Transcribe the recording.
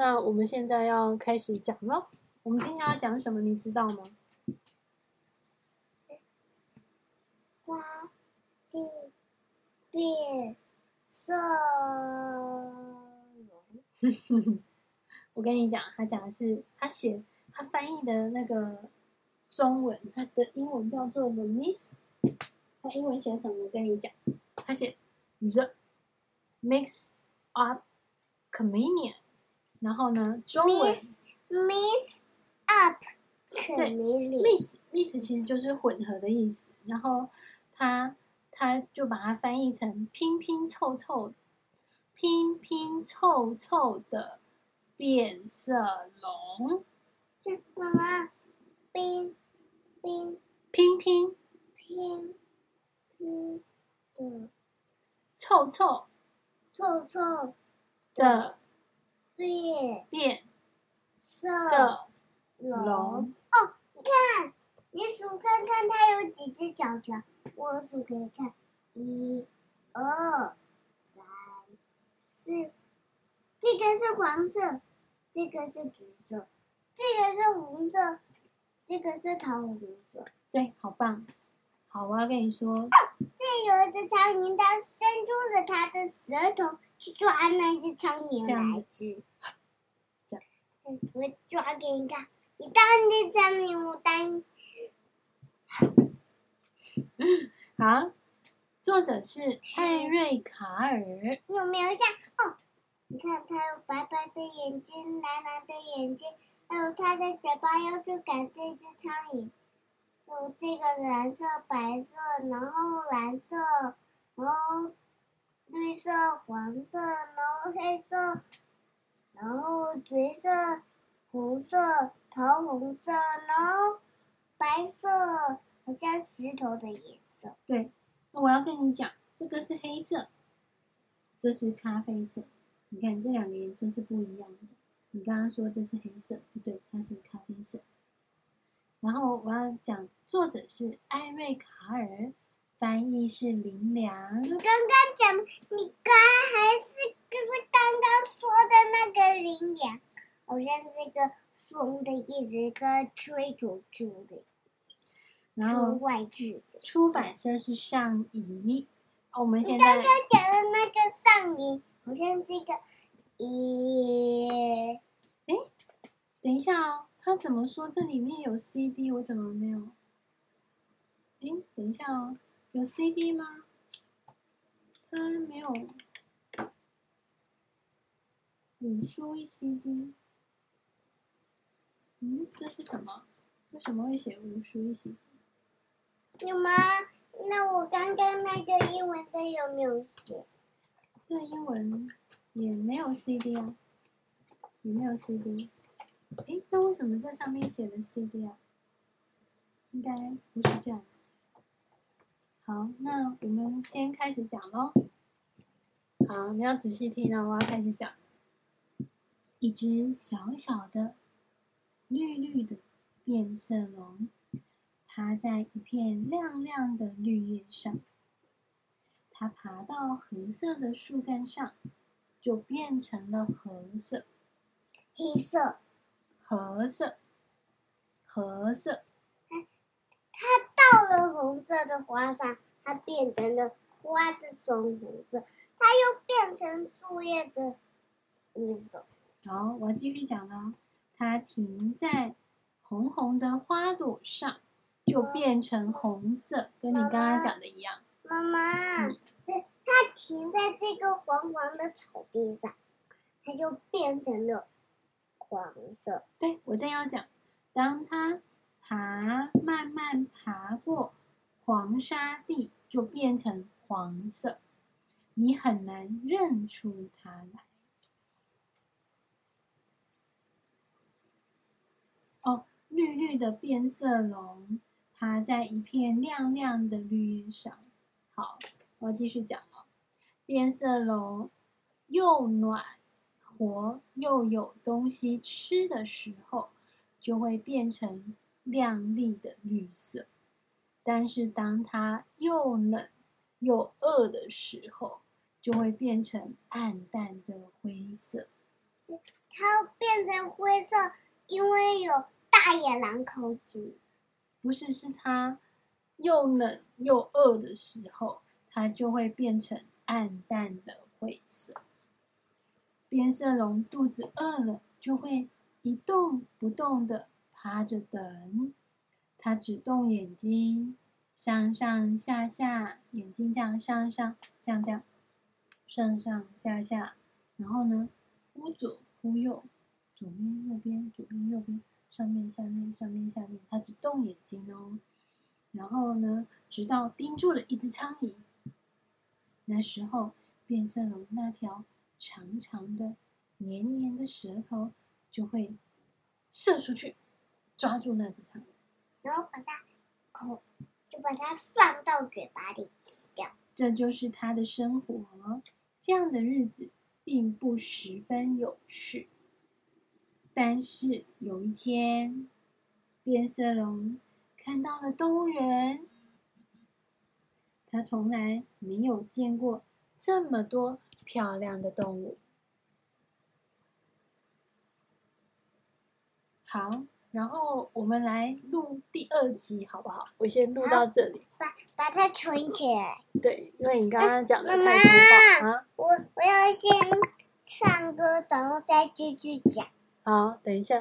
那我们现在要开始讲了。我们今天要讲什么？你知道吗？花的变色 龙。我跟你讲，他讲的是他写他翻译的那个中文，他的英文叫做 The Miss。他英文写什么？我跟你讲，他写 The Mix Up Chameleon。然后呢，中文 Mix Up Chameleon。Mix Mix 其实就是混合的意思。然后他他就把它翻译成拼拼凑凑、拼拼凑凑的。变色龙，妈妈，拼拼拼拼拼拼的凑凑凑凑的变变色龙龙。哦，你看，你数看看它有几只脚脚？我数给你看，一、二、三、四，这个是黄色。这个是橘色，这个是红色，这个是桃红色。对，好棒！好，我要跟你说，哦，这有一只苍蝇，它伸出了它的舌头去抓那只苍蝇来吃。这样，我抓给你看，你当只苍蝇，我当。好，作者是艾瑞卡尔。有没有像哦？你看，它有白白的眼睛，蓝蓝的眼睛，还有它的嘴巴要去赶这只苍蝇。有这个蓝色、白色，然后蓝色，然后绿色、黄色，然后黑色，然后橘色、红色、桃红色，然后白色，好像石头的颜色。对，那我要跟你讲，这个是黑色，这是咖啡色。你看这两个颜色是不一样的。你刚刚说这是黑色，不对，它是咖啡色。然后我要讲，作者是艾瑞卡尔，翻译是林良。你刚刚讲，你刚还是就是刚刚说的那个林良，好像是一个风的意思，一个吹出去的。然后外剧出版社是上谊。我们现在刚刚讲的那个上谊。好像这个，咦？哎，等一下哦，他怎么说这里面有 CD？我怎么没有？哎，等一下哦，有 CD 吗？他没有。五书一 CD。嗯，这是什么？为什么会写五书一 CD？有吗？那我刚刚那个英文的有没有写？这英文也没有 CD 啊，也没有 CD。哎，那为什么这上面写的 CD 啊？应该不是这样。好，那我们先开始讲喽。好，你要仔细听啊，我要开始讲。一只小小的、绿绿的变色龙，它在一片亮亮的绿叶上。它爬到褐色的树干上，就变成了褐色、黑色、褐色、褐色。它了红色的花上，它变成了花的棕红色。它又变成树叶的绿色。好，我要继续讲了。它停在红红的花朵上，就变成红色，跟你刚刚讲的一样。妈妈，它停在这个黄黄的草地上，它就变成了黄色。对，我正要讲，当它爬，慢慢爬过黄沙地，就变成黄色，你很难认出它来。哦，绿绿的变色龙爬在一片亮亮的绿叶上。好，我继续讲了。变色龙又暖和又有东西吃的时候，就会变成亮丽的绿色；但是当它又冷又饿的时候，就会变成暗淡的灰色。它变成灰色，因为有大野狼口子。不是，是它又冷又饿的时候，它就会变成暗淡的灰色。变色龙肚子饿了，就会一动不动的趴着等。它只动眼睛，上上下下，眼睛这样上上，这样这样，上上下下，然后呢，忽左忽右，左边右边，左边右边，上面下面，上面下面，它只动眼睛哦。然后呢，直到盯住了一只苍蝇，那时候变色龙那条。长长的、黏黏的舌头就会射出去，抓住那只苍蝇，然后把它口就把它放到嘴巴里吃掉。这就是他的生活。这样的日子并不十分有趣。但是有一天，变色龙看到了动物园，他从来没有见过这么多。漂亮的动物，好，然后我们来录第二集，好不好？我先录到这里，把把它存起来。对，因为你刚刚讲的太多话啊。我我要先唱歌，然后再继续讲。好，等一下。